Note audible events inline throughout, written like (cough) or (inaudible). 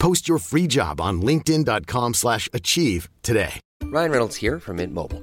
Post your free job on linkedin.com/achieve slash achieve today. Ryan Reynolds here from Mint Mobile.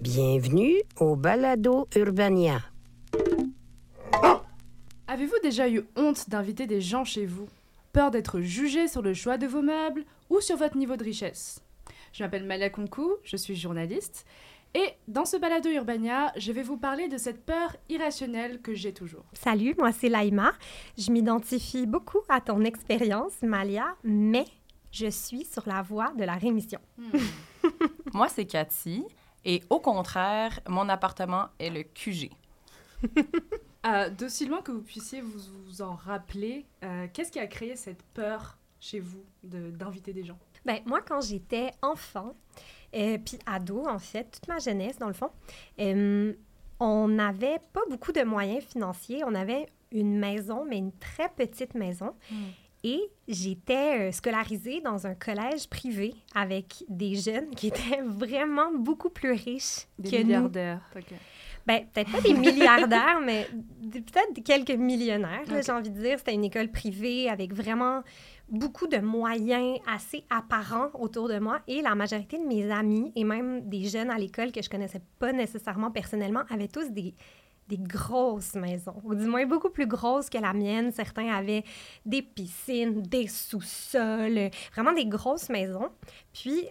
Bienvenue au Balado Urbania. Avez-vous déjà eu honte d'inviter des gens chez vous? Peur d'être jugé sur le choix de vos meubles ou sur votre niveau de richesse? Je m'appelle Malia Conkou, je suis journaliste, et dans ce balado Urbania, je vais vous parler de cette peur irrationnelle que j'ai toujours. Salut, moi c'est Laïma. Je m'identifie beaucoup à ton expérience, Malia, mais je suis sur la voie de la rémission. (laughs) Moi, c'est Cathy. Et au contraire, mon appartement est le QG. (laughs) Euh, D'aussi loin que vous puissiez vous, vous en rappeler, euh, qu'est-ce qui a créé cette peur chez vous de- d'inviter des gens? Ben, moi, quand j'étais enfant, euh, puis ado, en fait, toute ma jeunesse, dans le fond, euh, on n'avait pas beaucoup de moyens financiers. On avait une maison, mais une très petite maison. Et j'étais euh, scolarisée dans un collège privé avec des jeunes qui étaient (laughs) vraiment beaucoup plus riches Des que nous. milliardaires. ok. Ben, peut-être pas des (laughs) milliardaires, mais peut-être quelques millionnaires, j'ai envie de dire. C'était une école privée avec vraiment beaucoup de moyens assez apparents autour de moi. Et la majorité de mes amis, et même des jeunes à l'école que je connaissais pas nécessairement personnellement, avaient tous des, des grosses maisons, ou du moins beaucoup plus grosses que la mienne. Certains avaient des piscines, des sous-sols, vraiment des grosses maisons. Puis,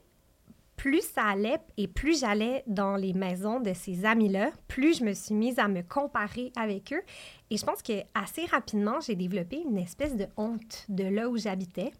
plus ça allait et plus j'allais dans les maisons de ces amis-là, plus je me suis mise à me comparer avec eux. Et je pense que assez rapidement, j'ai développé une espèce de honte de là où j'habitais.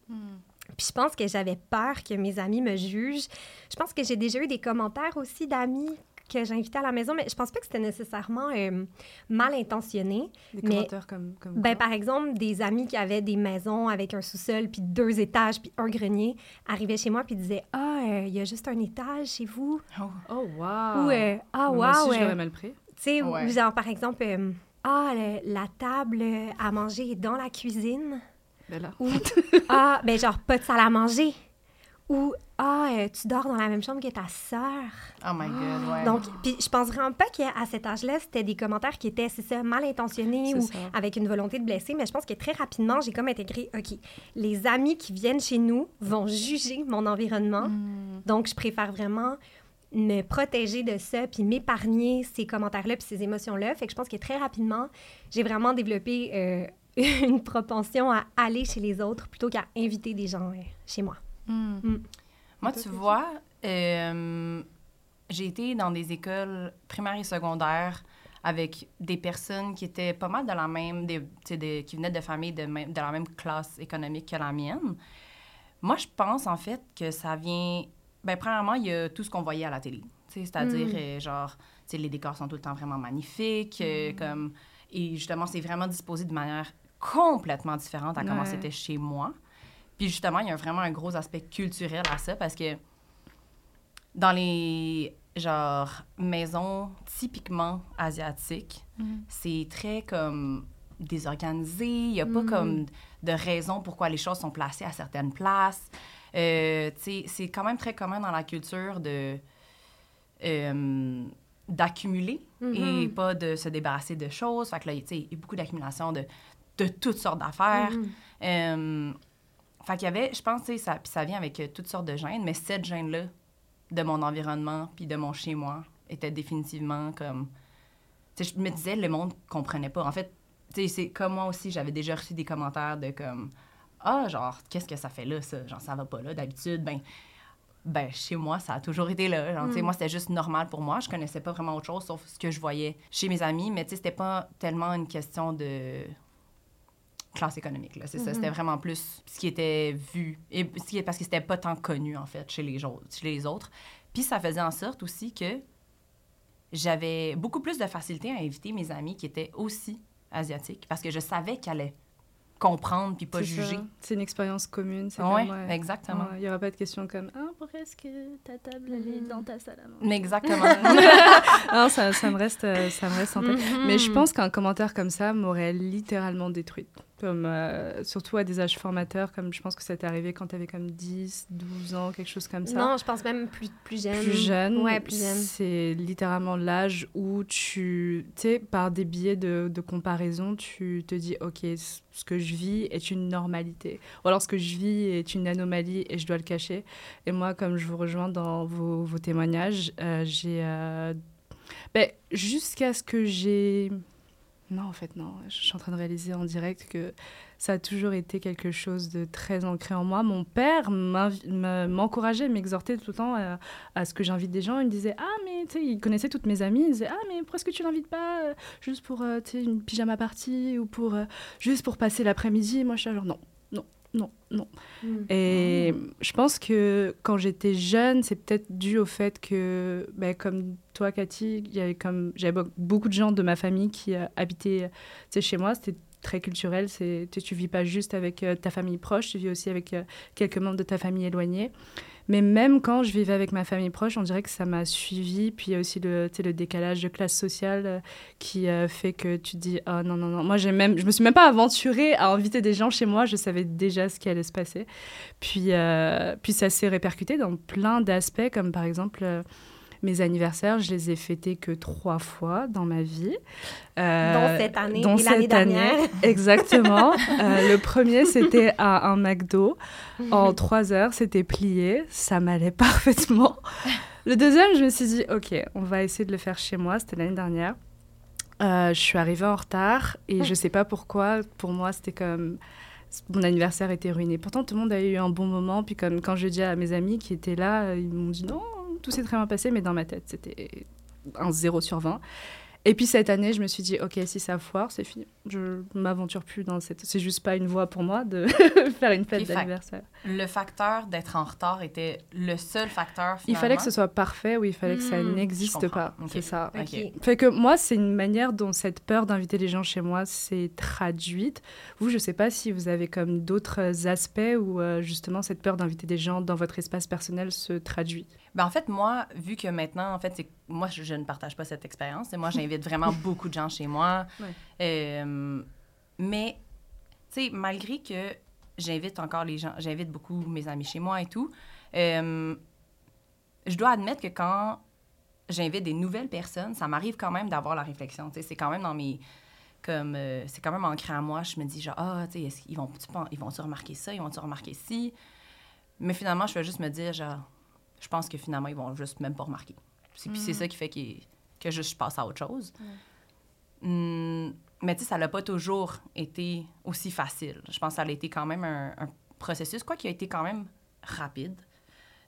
Puis je pense que j'avais peur que mes amis me jugent. Je pense que j'ai déjà eu des commentaires aussi d'amis que j'invitais à la maison, mais je pense pas que c'était nécessairement euh, mal intentionné. Des Mais- commentaires comme, comme Ben, par exemple, des amis qui avaient des maisons avec un sous-sol, puis deux étages, puis un grenier, arrivaient chez moi, puis disaient Ah, euh, il y a juste un étage chez vous. Oh, wow! Ou euh, Ah, Moi wow. aussi, je l'aurais mal pris. tu sais, ou Ouais. genre, par exemple, euh, Ah, le- la table à manger est dans la cuisine. Ben là. Ou (laughs) Ah, ben, genre, pas de salle à manger. Ou Ah, euh, tu dors dans la même chambre que ta sœur. Oh my God, ouais. Donc, puis je pense vraiment pas qu'à cet âge-là, c'était des commentaires qui étaient, c'est ça, mal intentionnés ou ça. avec une volonté de blesser, mais je pense que très rapidement, j'ai comme intégré, OK, les amis qui viennent chez nous vont juger mon environnement, Hmm. donc je préfère vraiment me protéger de ça, puis m'épargner ces commentaires-là, puis ces émotions-là. Fait que je pense que très rapidement, j'ai vraiment développé euh, (laughs) une propension à aller chez les autres plutôt qu'à inviter des gens euh, chez moi. Moi, tu vois, euh, j'ai été dans des écoles primaires et secondaires avec des personnes qui étaient pas mal de la même, des, des- qui venaient de familles de, de la même classe économique que la mienne. Moi, je pense en fait que ça vient. Ben, premièrement, il y a tout ce qu'on voyait à la télé. C'est-à-dire, euh, genre, les décors sont tout le temps vraiment magnifiques. euh, comme, et justement, c'est vraiment disposé de manière complètement différente à comment c'était chez moi. Puis justement, il y a vraiment un gros aspect culturel à ça parce que dans les genre maisons typiquement asiatiques, c'est très comme désorganisé. Il n'y a pas comme de raison pourquoi les choses sont placées à certaines places. Euh, c'est quand même très commun dans la culture de euh, d'accumuler et pas de se débarrasser de choses. Fait que là, il y a beaucoup d'accumulation de, de toutes sortes d'affaires. Euh, fait qu'il y avait, je pense, ça, puis ça vient avec euh, toutes sortes de gènes, mais cette gêne-là de mon environnement puis de mon chez-moi était définitivement comme... Tu sais, je me disais, le monde comprenait pas. En fait, tu sais, c'est comme moi aussi, j'avais déjà reçu des commentaires de comme... ah, genre, qu'est-ce que ça fait là, ça? Genre, ça va pas là. D'habitude, ben, ben, chez moi, ça a toujours été là. Genre, tu sais, Mm. moi, c'était juste normal pour moi. Je connaissais pas vraiment autre chose sauf ce que je voyais chez mes amis. Mais, tu sais, c'était pas tellement une question de classe économique, là. C'est ça. Mhm. C'était vraiment plus ce qui était vu. Et ce qui est parce que c'était pas tant connu, en fait, chez les, autres, chez les autres. Puis ça faisait en sorte aussi que j'avais beaucoup plus de facilité à inviter mes amis qui étaient aussi asiatiques parce que je savais qu'ils allaient comprendre puis pas juger. C'est une expérience commune. c'est Ouais, comme, ouais. exactement. Ouais, Il n'y aura pas de question comme Ah, pourquoi est-ce que ta table elle est dans ta salle à manger? Mais exactement. (laughs) Ça, ça me reste, euh, ça me reste en tête. Mhm. Mais je pense qu'un commentaire comme ça m'aurait littéralement détruite. Comme, euh, surtout à des âges formateurs, comme je pense que ça t'est arrivé quand tu avais comme 10, 12 ans, quelque chose comme ça. Non, je pense même plus, plus jeune. plus jeune, Ouais, plus jeune. c'est littéralement l'âge où tu, tu sais, par des biais de, de comparaison, tu te dis, OK, ce que je vis est une normalité. Ou alors ce que je vis est une anomalie et je dois le cacher. Et moi, comme je vous rejoins dans vos, vos témoignages, euh, j'ai... euh, ben, Jusqu'à ce que j'ai... Non, en fait, non. Je suis en train de réaliser en direct que ça a toujours été quelque chose de très ancré en moi. Mon père m'encourageait, m'exhortait tout le temps à, à ce que j'invite des gens. Il me disait Ah, mais tu sais, il connaissait toutes mes amies. Il disait Ah, mais pourquoi est-ce que tu l'invites pas euh, juste pour euh, une pyjama party ou pour, euh, juste pour passer l'après-midi? Moi, je suis genre Non, non, non, non. Mm. Et je pense que quand j'étais jeune, c'est peut-être dû au fait que, ben, comme toi, Cathy, il y avait comme j'avais be- beaucoup de gens de ma famille qui euh, habitaient chez moi. C'était très culturel. Tu, tu vis pas juste avec euh, ta famille proche, tu vis aussi avec euh, quelques membres de ta famille éloignés. Mais même quand je vivais avec ma famille proche, on dirait que ça m'a suivi. Puis il y a aussi le, le décalage de classe sociale qui fait que tu te dis ah non non non. Moi j'ai même, je me suis même pas aventurée à inviter des gens chez moi. Je savais déjà ce qui allait se passer. Puis puis ça s'est répercuté dans plein d'aspects, comme par exemple. Mes anniversaires, je les ai fêtés que trois fois dans ma vie. Euh, Dont cette année et l'année cette année. dernière. (laughs) Exactement. Euh, le premier, c'était à un McDo. En trois heures, c'était plié. Ça m'allait (laughs) parfaitement. Le deuxième, je me suis dit, OK, on va essayer de le faire chez moi. C'était l'année dernière. Euh, je suis arrivée en retard et je sais pas pourquoi. Pour moi, c'était comme mon anniversaire était ruiné. Pourtant, tout le monde a eu un bon moment. Puis comme quand je dis à mes amis qui étaient là, ils m'ont dit non, tout s'est très bien passé. Mais dans ma tête, c'était un 0 sur 20. Et puis cette année, je me suis dit, ok, si ça foire, c'est fini. Je m'aventure plus dans cette. C'est juste pas une voie pour moi de (laughs) faire une fête d'anniversaire. le facteur d'être en retard était le seul facteur, finalement. Il fallait que ce soit parfait ou il fallait que ça Hmm, n'existe pas. C'est ça. OK. Ok. Fait que moi, c'est une manière dont cette peur d'inviter les gens chez moi s'est traduite. Vous, je sais pas si vous avez comme d'autres aspects où euh, justement cette peur d'inviter des gens dans votre espace personnel se traduit. Ben, en fait, moi, vu que maintenant, en fait, c'est moi, je, je ne partage pas cette expérience. Moi, (laughs) j'invite vraiment beaucoup de gens chez moi. Ouais. Euh, mais, tu sais, malgré que j'invite encore les gens, j'invite beaucoup mes amis chez moi et tout, euh, je dois admettre que quand j'invite des nouvelles personnes, ça m'arrive quand même d'avoir la réflexion. Tu sais, c'est quand même dans mes comme euh, c'est quand même ancré en moi je me dis genre ah tu sais est-ce qu'ils vont ils vont remarquer ça? Ils vont tu remarquer ci? Mais finalement je vais juste me dire genre je pense que finalement ils vont juste même pas remarquer. C'est puis c'est ça qui fait que juste je passe à autre chose. Hum, mais tu sais ça n'a pas toujours été aussi facile. Je pense que ça a été quand même un, un processus quoi qui a été quand même rapide.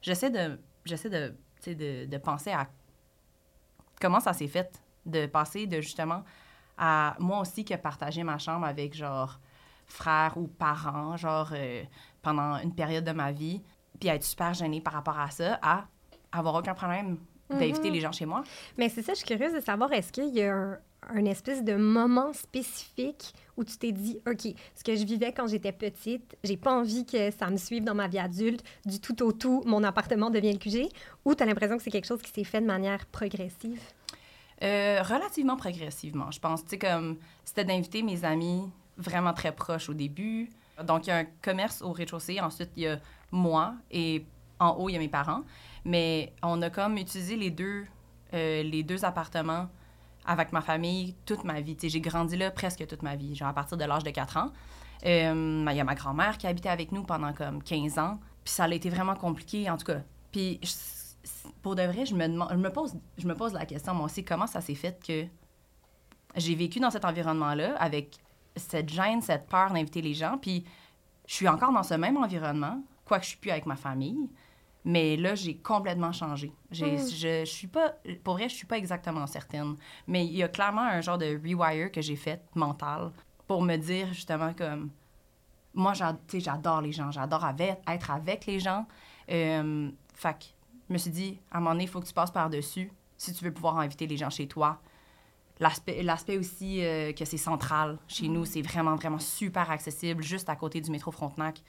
J'essaie de j'essaie de de, de penser à comment ça s'est fait de passer de justement à moi aussi que partager ma chambre avec genre frères ou parents genre euh, pendant une période de ma vie puis être super gênée par rapport à ça à avoir aucun problème d'inviter les gens chez moi Mais c'est ça, je suis curieuse de savoir, est-ce qu'il y a un, un espèce de moment spécifique où tu t'es dit, OK, ce que je vivais quand j'étais petite, j'ai pas envie que ça me suive dans ma vie adulte, du tout au tout, mon appartement devient le QG, ou tu as l'impression que c'est quelque chose qui s'est fait de manière progressive? Euh, relativement progressivement, je pense. Tu sais, comme, c'était d'inviter mes amis vraiment très proches au début. Donc, il y a un commerce au rez-de-chaussée. Ensuite, il y a moi et en haut, il y a mes parents. Mais on a comme utilisé les deux, euh, les deux appartements avec ma famille toute ma vie. J'ai grandi là presque toute ma vie, genre à partir de l'âge de 4 ans. Euh, Il y a ma grand-mère qui habitait avec nous pendant comme 15 ans. Puis ça a été vraiment compliqué, en tout cas. Puis pour de vrai, je me, demande, je, me pose, je me pose la question, moi aussi, comment ça s'est fait que j'ai vécu dans cet environnement-là avec cette gêne, cette peur d'inviter les gens? Puis je suis encore dans ce même environnement, quoique je suis plus avec ma famille. Mais là, j'ai complètement changé. J'ai, Mm. je, je suis pas, pour vrai, je suis pas exactement certaine. Mais il y a clairement un genre de rewire que j'ai fait mental pour me dire justement comme moi, j'a- tu sais, j'adore les gens, j'adore avec- être avec les gens. Euh, fait que je me suis dit, à un moment donné, il faut que tu passes par-dessus si tu veux pouvoir inviter les gens chez toi. L'aspect l'aspect aussi euh, que c'est central chez nous, c'est vraiment, vraiment super accessible, juste à côté du métro Frontenac.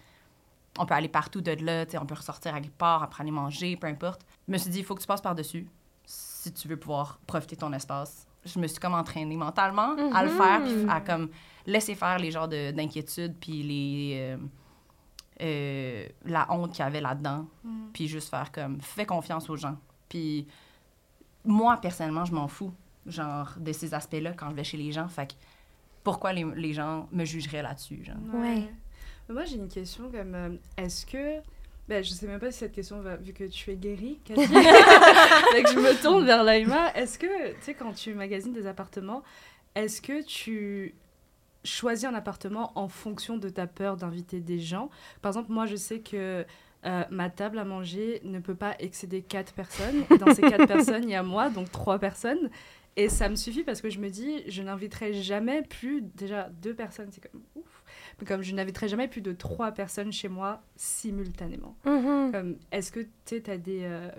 On peut aller partout de là, tu sais, on peut ressortir à quelque part, après aller manger, peu importe. Je me suis dit, il faut que tu passes par-dessus si tu veux pouvoir profiter de ton espace. Je me suis comme entraînée mentalement à le faire, puis à comme laisser faire les genres de- d'inquiétudes, puis les... euh, euh, la honte qu'il y avait là-dedans, puis juste faire comme, fais confiance aux gens. Puis moi, personnellement, je m'en fous, genre, de ces aspects-là quand je vais chez les gens. Fait que pourquoi les, les gens me jugeraient là-dessus, genre? Ouais. Moi, j'ai une question comme euh, est-ce que. Ben, je sais même pas si cette question va. Vu que tu es guérie, Cathy. (laughs) (laughs) Que je me tourne vers Laïma. Est-ce que, tu sais, quand tu magasines des appartements, est-ce que tu choisis un appartement en fonction de ta peur d'inviter des gens? Par exemple, moi, je sais que. euh, ma table à manger ne peut pas excéder quatre personnes. Et dans ces quatre (laughs) personnes, il y a moi, donc trois personnes. Et ça me suffit parce que je me dis, je n'inviterai jamais plus, déjà deux personnes, c'est comme ouf, comme je n'inviterai jamais plus de trois personnes chez moi simultanément. Mhm. Comme, est-ce que tu as des. euh,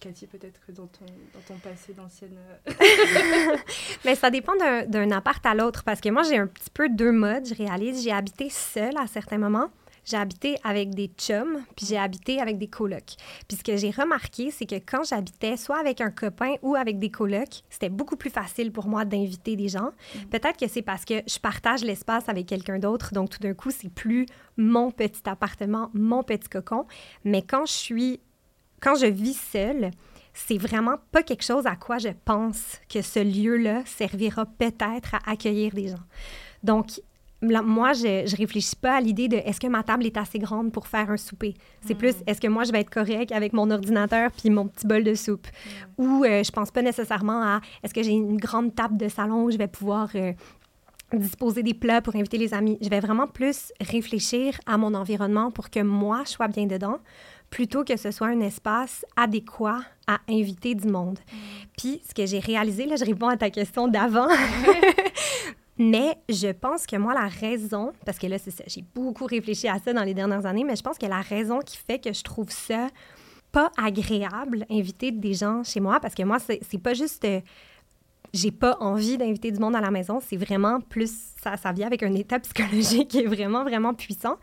Cathy, peut-être que dans ton, dans ton passé d'ancienne. euh, (laughs) (laughs) Mais ça dépend d'un- d'un appart à l'autre parce que moi, j'ai un petit peu deux modes. Je réalise, j'ai habité seule à certains moments. J'ai habité avec des chums, puis j'ai habité avec des colocs. Puis ce que j'ai remarqué, c'est que quand j'habitais soit avec un copain ou avec des colocs, c'était beaucoup plus facile pour moi d'inviter des gens. Peut-être que c'est parce que je partage l'espace avec quelqu'un d'autre, donc tout d'un coup, c'est plus mon petit appartement, mon petit cocon. Mais quand je suis, quand je vis seule, c'est vraiment pas quelque chose à quoi je pense que ce lieu-là servira peut-être à accueillir des gens. Donc, là, moi, je, je réfléchis pas à l'idée de est-ce que ma table est assez grande pour faire un souper. C'est plus est-ce que moi, je vais être correct avec mon ordinateur puis mon petit bol de soupe? Ou euh, je pense pas nécessairement à est-ce que j'ai une grande table de salon où je vais pouvoir euh, disposer des plats pour inviter les amis. Je vais vraiment plus réfléchir à mon environnement pour que moi, je sois bien dedans, plutôt que ce soit un espace adéquat à inviter du monde. Puis, ce que j'ai réalisé, là, je réponds à ta question d'avant, (laughs) mais je pense que moi, la raison, parce que là, c'est ça, j'ai beaucoup réfléchi à ça dans les dernières années, mais je pense que la raison qui fait que je trouve ça pas agréable, inviter des gens chez moi, parce que moi, c'est c'est pas juste... euh, j'ai pas envie d'inviter du monde à la maison. C'est vraiment plus. Ça, ça vient avec un état (laughs) psychologique qui est vraiment, vraiment puissant.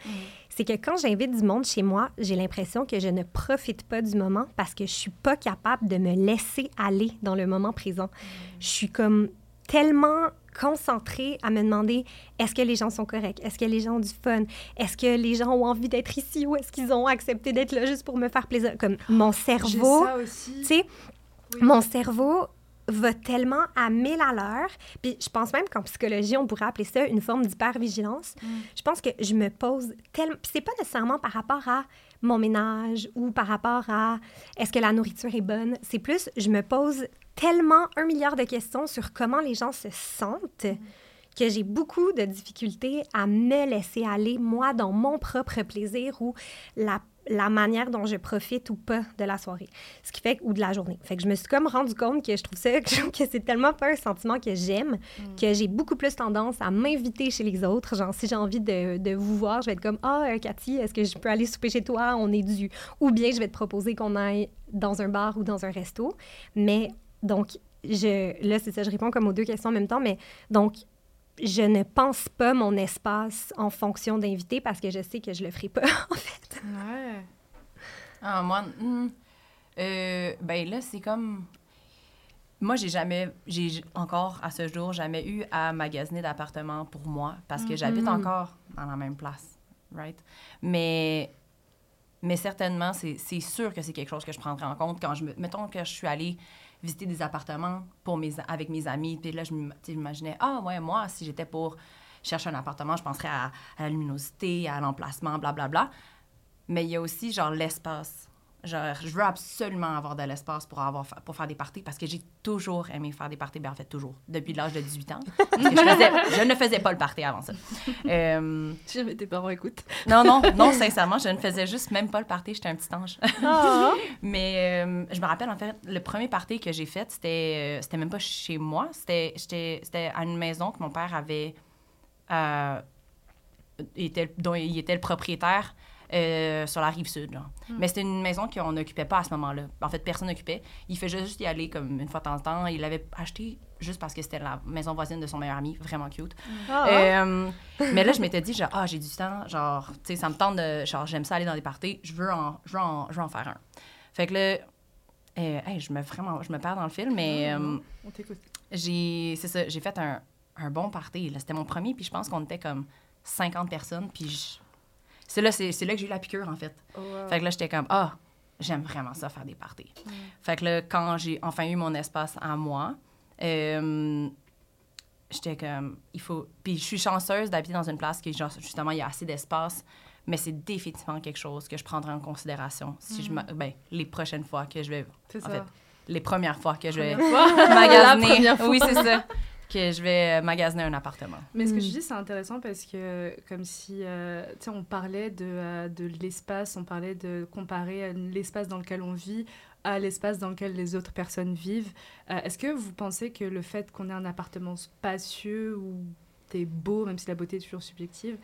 C'est que quand j'invite du monde chez moi, j'ai l'impression que je ne profite pas du moment parce que je suis pas capable de me laisser aller dans le moment présent. Je suis comme tellement concentrée à me demander est-ce que les gens sont corrects? Est-ce que les gens ont du fun? Est-ce que les gens ont envie d'être ici ou est-ce qu'ils ont accepté d'être là juste pour me faire plaisir? Comme mon cerveau. Tu sais, mon cerveau va tellement à mille à l'heure. Puis je pense même qu'en psychologie, on pourrait appeler ça une forme d'hypervigilance. Je pense que je me pose tellement... Puis c'est pas nécessairement par rapport à mon ménage ou par rapport à est-ce que la nourriture est bonne? C'est plus, je me pose tellement un milliard de questions sur comment les gens se sentent que j'ai beaucoup de difficultés à me laisser aller, moi, dans mon propre plaisir ou la, la manière dont je profite ou pas de la soirée. Ce qui fait, ou de la journée. Fait que je me suis comme rendu compte que je trouve ça, (laughs) que c'est tellement pas un sentiment que j'aime, que j'ai beaucoup plus tendance à m'inviter chez les autres. Genre, si j'ai envie de, de vous voir, je vais être comme, ah, euh, Cathy, est-ce que je peux aller souper chez toi? On est dû. Ou bien je vais te proposer qu'on aille dans un bar ou dans un resto. Mais, donc, je, là, c'est ça, je réponds comme aux deux questions en même temps, mais donc, je ne pense pas mon espace en fonction d'invité parce que je sais que je le ferai pas, (laughs) en fait. Ouais. Ah, moi, hmm, euh, ben là, c'est comme. Moi, j'ai jamais, j'ai encore à ce jour, jamais eu à magasiner d'appartement pour moi parce que j'habite encore dans la même place, right? Mais, mais certainement, c'est c'est sûr que c'est quelque chose que je prendrai en compte quand je me. Mettons que je suis allée visiter des appartements pour mes, avec mes amis, puis là, je m'imaginais, ah, ouais, moi, si j'étais pour chercher un appartement, je penserais à, la luminosité, à l'emplacement, blablabla. Mais il y a aussi, genre, l'espace. Genre, je veux absolument avoir de l'espace pour, avoir, pour faire des parties parce que j'ai toujours aimé faire des parties. Ben, en fait, toujours, depuis l'âge de 18 ans. Parce que je, faisais- je ne faisais pas le party avant ça. Euh, Si jamais tes parents écoutent. non, non, non, sincèrement, je ne faisais juste même pas le party. J'étais un petit ange. (laughs) Mais euh, je me rappelle, en fait, le premier party que j'ai fait, c'était, euh, c'était même pas chez moi. C'était à une maison que mon père avait. euh, était, dont il était le propriétaire euh, sur la rive sud. genre. Mais c'était une maison qu'on n'occupait pas à ce moment-là. En fait, personne n'occupait. Il faisait juste y aller comme une fois de temps en temps. Il l'avait acheté juste parce que c'était la maison voisine de son meilleur ami. Vraiment cute. Euh, mais là, je m'étais dit, genre, ah, j'ai du temps. Genre, tu sais, ça me tente de. Genre, j'aime ça aller dans des parties. Je veux en, je veux en, je veux en faire un. Fait que là, euh, hey, je me vraiment, je me perds dans le film, mais euh, On t'écoute. j'ai, c'est ça, j'ai fait un, un bon party. là. C'était mon premier, puis je pense qu'on était comme 50 personnes, puis je- c'est là, c'est, c'est là que j'ai eu la piqûre, en fait. Oh, wow. Fait que là, j'étais comme, ah, j'aime vraiment ça, faire des parties. Fait que là, quand j'ai enfin eu mon espace à moi, euh, j'étais comme, il faut. Puis je suis chanceuse d'habiter dans une place qui, genre, justement, il y a assez d'espace, mais c'est définitivement quelque chose que je prendrai en considération si je, ma- ben, les prochaines fois que je vais. C'est en ça. fait, les premières fois que je vais (laughs) magasiner. Oui, c'est ça. Que je vais euh, magasiner un appartement. Mais ce que je dis, c'est intéressant parce que, comme si, euh, tu sais, on parlait de, euh, de l'espace, on parlait de comparer l'espace dans lequel on vit à l'espace dans lequel les autres personnes vivent. Euh, Est-ce que vous pensez que le fait qu'on ait un appartement spacieux ou t'es beau, même si la beauté est toujours subjective,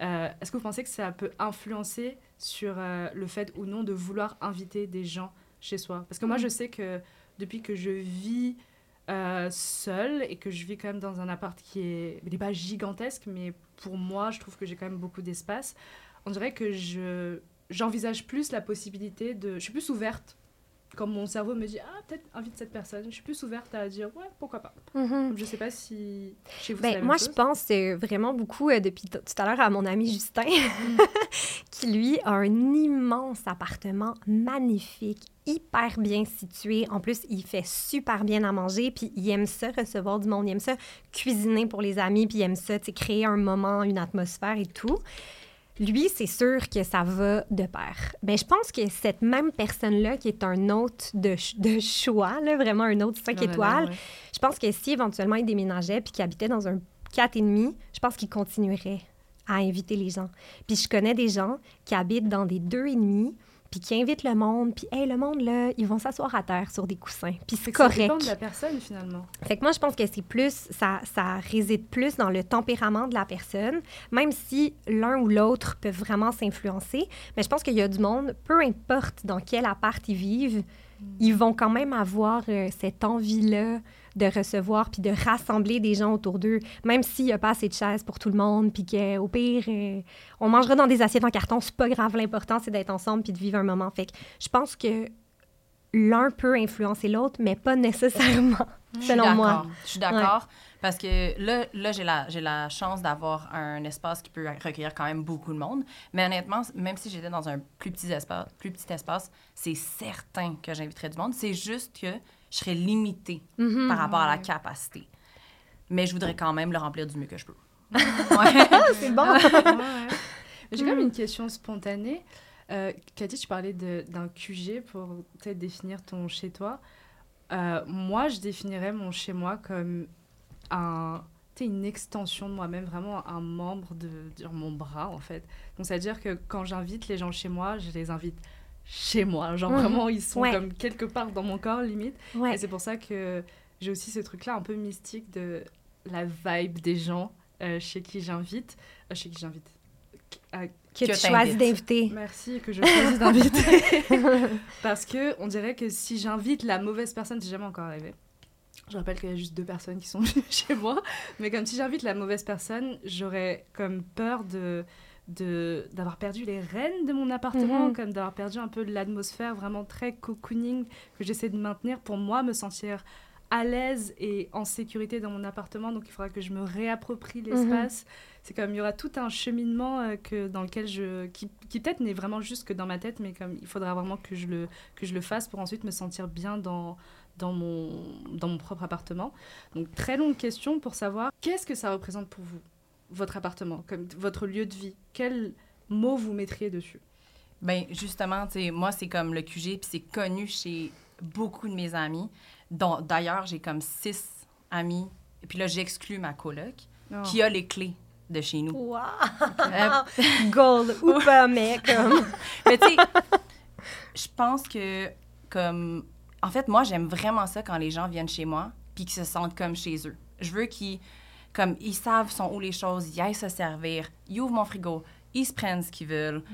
euh, est-ce que vous pensez que ça peut influencer sur euh, le fait ou non de vouloir inviter des gens chez soi? Parce que moi, je sais que depuis que je vis euh, seule et que je vis quand même dans un appart qui est, il n'est pas gigantesque, mais pour moi, je trouve que j'ai quand même beaucoup d'espace. On dirait que je j'envisage plus la possibilité de, je suis plus ouverte. Comme mon cerveau me dit, ah, peut-être invite cette personne, je suis plus ouverte à dire, ouais, pourquoi pas. Mhm. Je sais pas si chez vous, c'est Ben, moi, chose. je pense vraiment beaucoup euh, depuis tout à l'heure à mon ami Justin, (laughs) qui lui a un immense appartement magnifique, hyper bien situé. En plus, il fait super bien à manger, puis il aime ça recevoir du monde, il aime ça cuisiner pour les amis, puis il aime ça, créer un moment, une atmosphère et tout. Lui, c'est sûr que ça va de pair. Ben, je pense que cette même personne-là, qui est un hôte de, ch- de choix, là, vraiment un hôte 5 Non, non, non, étoiles, ouais. je pense que si éventuellement il déménageait puis qu'il habitait dans un 4,5, je pense qu'il continuerait à inviter les gens. Puis je connais des gens qui habitent dans des 2,5 puis qui invitent le monde, puis hey, le monde, là, ils vont s'asseoir à terre sur des coussins, puis c'est Fait que ça dépend correct. de la personne finalement. Fait que moi, je pense que c'est plus, ça, ça réside plus dans le tempérament de la personne, même si l'un ou l'autre peut vraiment s'influencer. Mais je pense qu'il y a du monde, peu importe dans quel appart ils vivent, ils vont quand même avoir euh, cette envie-là de recevoir puis de rassembler des gens autour d'eux, même s'il n'y a pas assez de chaises pour tout le monde, puis qu'au pire, euh, on mangera dans des assiettes en carton, c'est pas grave. L'important, c'est d'être ensemble puis de vivre un moment. Fait que je pense que l'un peut influencer l'autre, mais pas nécessairement, (laughs) selon moi. Je suis d'accord. Parce que là, là j'ai la, j'ai la chance d'avoir un espace qui peut recueillir quand même beaucoup de monde. Mais honnêtement, même si j'étais dans un plus petit espace, plus petit espace c'est certain que j'inviterais du monde. C'est juste que je serais limitée Mhm. par rapport à la capacité. Mais je voudrais quand même le remplir du mieux que je peux. (laughs) C'est bon. Ouais. J'ai quand même Mm. une question spontanée. Euh, Cathy, tu parlais d'un QG pour peut-être définir ton chez-toi. Euh, moi, je définirais mon chez-moi comme un, une extension de moi-même, vraiment un membre de, de mon bras, en fait. Donc, c'est-à-dire que quand j'invite les gens chez moi, je les invite chez moi. Genre, Mhm. vraiment, ils sont Ouais. comme quelque part dans mon corps, limite. Ouais. Et c'est pour ça que j'ai aussi ce truc-là un peu mystique de la vibe des gens euh, chez qui j'invite. euh, chez qui j'invite. Que, Que tu choisis d'inviter. Merci que je choisis d'inviter. (laughs) Parce que on dirait que si j'invite la mauvaise personne, c'est jamais encore arrivé. Je rappelle qu'il y a juste deux personnes qui sont (laughs) venues chez moi. Mais comme si j'invite la mauvaise personne, j'aurais comme peur de de- d'avoir perdu les rênes de mon appartement, Mhm. comme d'avoir perdu un peu l'atmosphère vraiment très cocooning que j'essaie de maintenir pour moi, me sentir à l'aise et en sécurité dans mon appartement. Donc il faudra que je me réapproprie l'espace. C'est comme il y aura tout un cheminement euh, que, dans lequel je. qui, qui peut-être n'est vraiment juste que dans ma tête, mais comme il faudra vraiment que je le, que je le fasse pour ensuite me sentir bien dans, dans, mon, dans mon propre appartement. Donc très longue question pour savoir qu'est-ce que ça représente pour vous, votre appartement, comme votre lieu de vie Quel mot vous mettriez dessus? Ben justement, tu sais, moi, c'est comme le QG, puis c'est connu chez beaucoup de mes amis. dont D'ailleurs, j'ai comme six amis, et puis là, j'exclus ma coloc, Oh. qui a les clés de chez nous. Wow! Euh, (laughs) Gold ou pas, mais comme... (laughs) Mais tu sais, je pense que, comme. En fait, moi, j'aime vraiment ça quand les gens viennent chez moi puis qu'ils se sentent comme chez eux. Je veux qu'ils. Comme, ils savent sont où les choses, ils aillent se servir, ils ouvrent mon frigo, ils se prennent ce qu'ils veulent.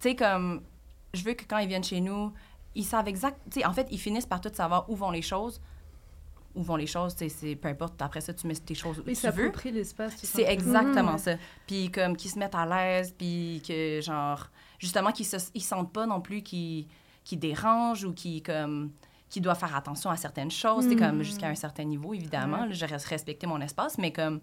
Tu sais, comme. Je veux que quand ils viennent chez nous, ils savent exact. Tu sais, en fait, ils finissent par tout savoir où vont les choses. Où vont les choses, tu sais, c'est- peu importe. Après ça, tu mets tes choses où Oui, tu ça veux. l'espace. C'est exactement Mhm. ça. Puis comme qu'ils se mettent à l'aise, puis que genre justement qu'ils se ils sentent pas non plus qu'ils qu'ils dérangent ou qu'ils comme qu'ils doivent faire attention à certaines choses, c'est comme jusqu'à un certain niveau évidemment, Ouais. là, je reste respecter mon espace, mais comme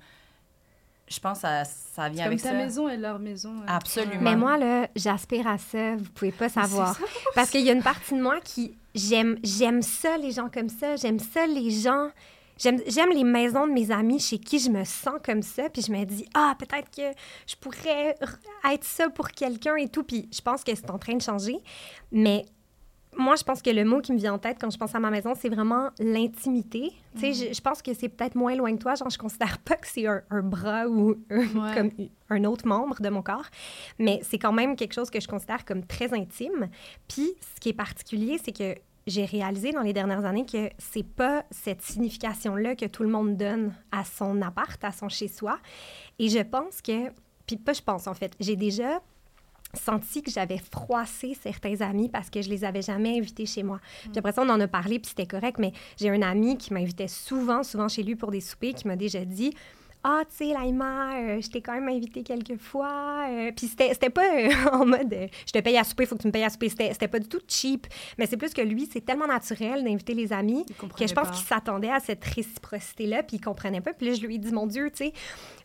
je pense que ça, ça vient Comme avec ta ça. maison et leur maison. euh. Absolument. Mais moi, là, j'aspire à ça. Vous pouvez pas savoir. Parce qu'il y a une partie de moi qui... J'aime, j'aime ça, les gens comme ça. J'aime ça, les gens... J'aime, j'aime les maisons de mes amis chez qui je me sens comme ça. Puis je me dis, ah, peut-être que je pourrais être ça pour quelqu'un et tout. Puis je pense que c'est en train de changer. Mais moi, je pense que le mot qui me vient en tête quand je pense à ma maison, c'est vraiment l'intimité. Tu sais, je, je pense que c'est peut-être moins loin que toi. Genre, je considère pas que c'est un, un bras ou un- Ouais. comme un autre membre de mon corps, mais c'est quand même quelque chose que je considère comme très intime. Puis, ce qui est particulier, c'est que j'ai réalisé dans les dernières années que c'est pas cette signification-là que tout le monde donne à son appart, à son chez-soi. Et je pense que, puis pas je pense en fait, j'ai déjà senti que j'avais froissé certains amis parce que je les avais jamais invités chez moi. Puis après ça, on en a parlé, puis c'était correct, mais j'ai un ami qui m'invitait souvent, souvent chez lui pour des soupers, qui m'a déjà dit ah, tu sais, Laïma, euh, je t'ai quand même invité quelques fois. euh, puis c'était c'était pas euh, (laughs) en mode euh, je te paye à souper, il faut que tu me payes à souper. C'était c'était pas du tout cheap. Mais c'est plus que lui, c'est tellement naturel d'inviter les amis que je pense qu'il s'attendait à cette réciprocité-là, puis il comprenait pas. Puis là, je lui ai dit, mon Dieu, tu sais,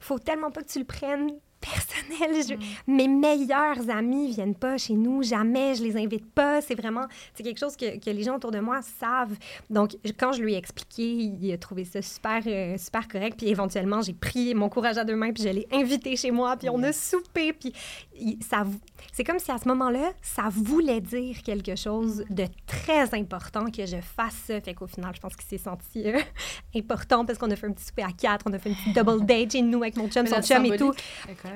faut tellement pas que tu le prennes personnel. Je- Mes meilleurs amis viennent pas chez nous, jamais, je les invite pas. C'est vraiment, c'est quelque chose que, que les gens autour de moi savent. Donc, quand je lui ai expliqué, il a trouvé ça super, euh, super correct. Puis éventuellement, j'ai pris mon courage à deux mains, puis je l'ai invité chez moi, puis on a soupé. Puis il- ça, c'est comme si à ce moment-là, ça voulait dire quelque chose de très important que je fasse ça. Fait qu'au final, je pense qu'il s'est senti euh, (laughs) important parce qu'on a fait un petit souper à quatre, on a fait une petite double (laughs) date chez nous avec mon chum, Mais son chum et tout.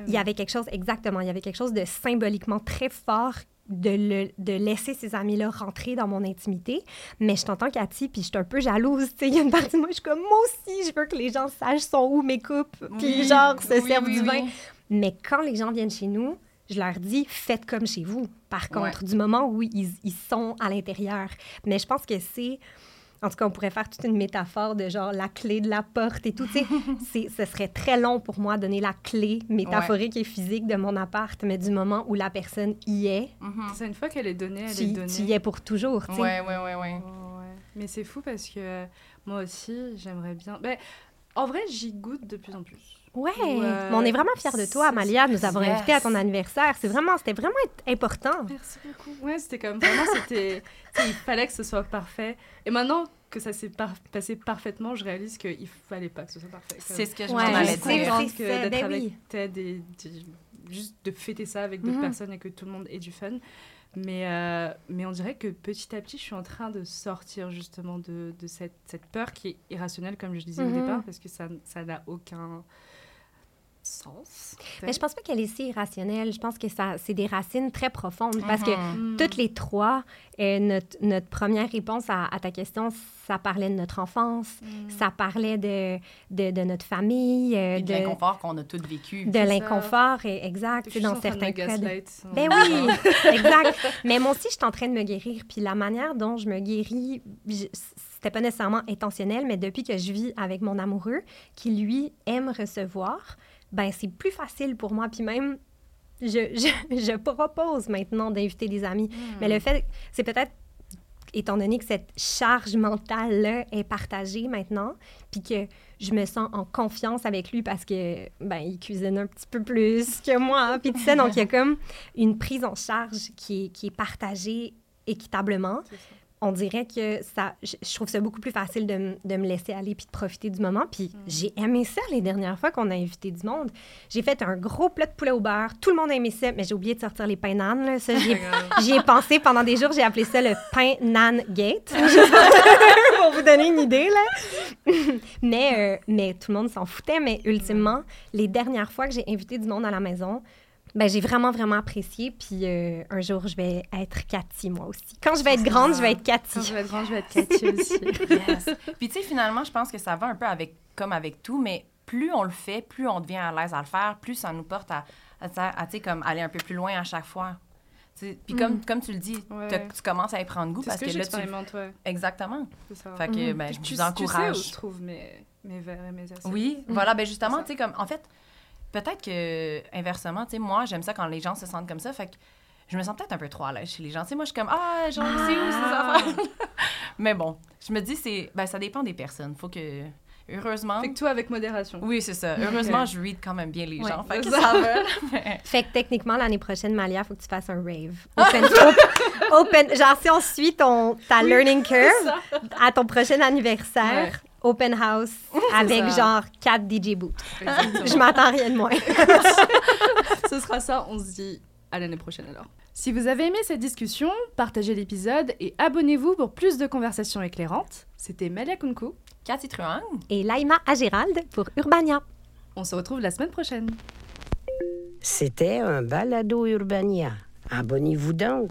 Il y avait quelque chose, exactement, il y avait quelque chose de symboliquement très fort de, le- de laisser ces amis-là rentrer dans mon intimité. Mais je t'entends, Cathy, puis je suis un peu jalouse. Il y a une partie de moi, je suis comme, moi aussi, je veux que les gens sachent sont où mes coupes, puis Oui, genre, se oui, servent oui, du vin. Mais quand les gens viennent chez nous, je leur dis, faites comme chez vous. Par contre, du moment où ils, ils sont à l'intérieur. Mais je pense que c'est... En tout cas, on pourrait faire toute une métaphore de genre la clé de la porte et tout. tu sais. (laughs) C'est- ce serait très long pour moi de donner la clé métaphorique et physique de mon appart, mais du moment où la personne y est, C'est une fois qu'elle est donnée, elle tu, est donnée. tu y es pour toujours. tu sais. Ouais, ouais, ouais, ouais. Ouais, ouais. Mais c'est fou parce que euh, moi aussi, j'aimerais bien. Ben, en vrai, j'y goûte de plus en plus. Ouais, mais on est vraiment fiers de toi, Amalia, nous avoir Yes. invités à ton anniversaire. C'est vraiment, c'était vraiment important. Merci beaucoup. Ouais, c'était comme vraiment, c'était. Il fallait que ce soit parfait. Et maintenant que ça s'est par- passé parfaitement, je réalise qu'il fallait pas que ce soit parfait. C'est ce que je Ouais, m'en allais c'est Juste vrai. dire. que d'être ben avec oui. Ted et de- juste de fêter ça avec d'autres Mhm. personnes et que tout le monde ait du fun. Mais, euh, mais on dirait que petit à petit, je suis en train de sortir justement de, de cette, cette peur qui est irrationnelle, comme je disais Mhm. au départ, parce que ça ça n'a aucun sens. Mais je pense pas qu'elle est si irrationnelle. Je pense que ça, c'est des racines très profondes parce que Mhm. toutes les trois, euh, notre, notre première réponse à, à ta question, ça parlait de notre enfance, Mhm. ça parlait de, de, de notre famille, euh, Et de de, l'inconfort qu'on a tous vécu. de l'inconfort, et- exact, Je dans certains cas. Ben oui, (laughs) exact. (laughs) Mais moi aussi, je suis en train de me guérir. Puis la manière dont je me guéris, je- c'était pas nécessairement intentionnel, mais depuis que je vis avec mon amoureux, qui lui aime recevoir, ben c'est plus facile pour moi. Puis même, je, je, je propose maintenant d'inviter des amis. Mais le fait, c'est peut-être étant donné que cette charge mentale-là est partagée maintenant, puis que je me sens en confiance avec lui parce que ben il cuisine un petit peu plus que moi, puis tu sais, donc il y a (laughs) comme une prise en charge qui est, qui est partagée équitablement. On dirait que ça, je, trouve ça beaucoup plus facile de, de me laisser aller puis de profiter du moment. Puis j'ai aimé ça les dernières fois qu'on a invité du monde. J'ai fait un gros plat de poulet au beurre. Tout le monde a aimé ça, mais j'ai oublié de sortir les pains nan. Ça, (laughs) j'y ai, j'y ai pensé pendant des jours. J'ai appelé ça le pain nan gate. (laughs) (laughs) pour vous donner une idée, là. mais, euh, mais tout le monde s'en foutait. Mais ultimement, les dernières fois que j'ai invité du monde à la maison, ben, j'ai vraiment, vraiment apprécié. Puis euh, un jour, je vais être Cathy, moi aussi. Quand je vais être grande, je vais être Quand je Cathy. vais être grande, je vais être Cathy (laughs) aussi. Yes. Puis tu sais, finalement, je pense que ça va un peu avec, comme avec tout, mais plus on le fait, plus on devient à l'aise à le faire, plus ça nous porte à, à, à, tu sais, comme aller un peu plus loin à chaque fois. Tu Puis comme, comme tu le dis, Ouais. tu commences à y prendre goût C'est parce ce que, que, là, tu... ouais. Exactement. C'est ça. Fait que, ben, je tu, vous tu sais où encourage. je trouve mes, mes verres et mes assiettes. Oui, voilà, ben justement, tu sais, comme, en fait, peut-être que, inversement, tu sais, moi, j'aime ça quand les gens se sentent comme ça, fait que je me sens peut-être un peu trop à l'aise chez les gens. Tu sais, moi, je suis comme, ah, genre, c'est où ces affaires? (laughs) Mais bon, je me dis, c'est, ben, ça dépend des personnes. Faut que, heureusement. Fait que toi, avec modération. Oui, c'est ça. (laughs) Heureusement, je read quand même bien les Ouais, gens. Fait que ça, ça. va. (laughs) mais- Fait que techniquement, l'année prochaine, Malia, il faut que tu fasses un rave. Open, op- open- genre, si on suit ton, ta learning curve à ton prochain anniversaire, Ouais. Open house (laughs) avec ça. genre 4 DJ boots. Exactement. Je m'attends à rien de moins. (laughs) Ce sera ça, on se dit à l'année prochaine alors. Si vous avez aimé cette discussion, partagez l'épisode et abonnez-vous pour plus de conversations éclairantes. C'était Malia Kunku. Cathy Truong. Et Laïma à Gérald pour Urbania. On se retrouve la semaine prochaine. C'était un balado Urbania. Abonnez-vous donc.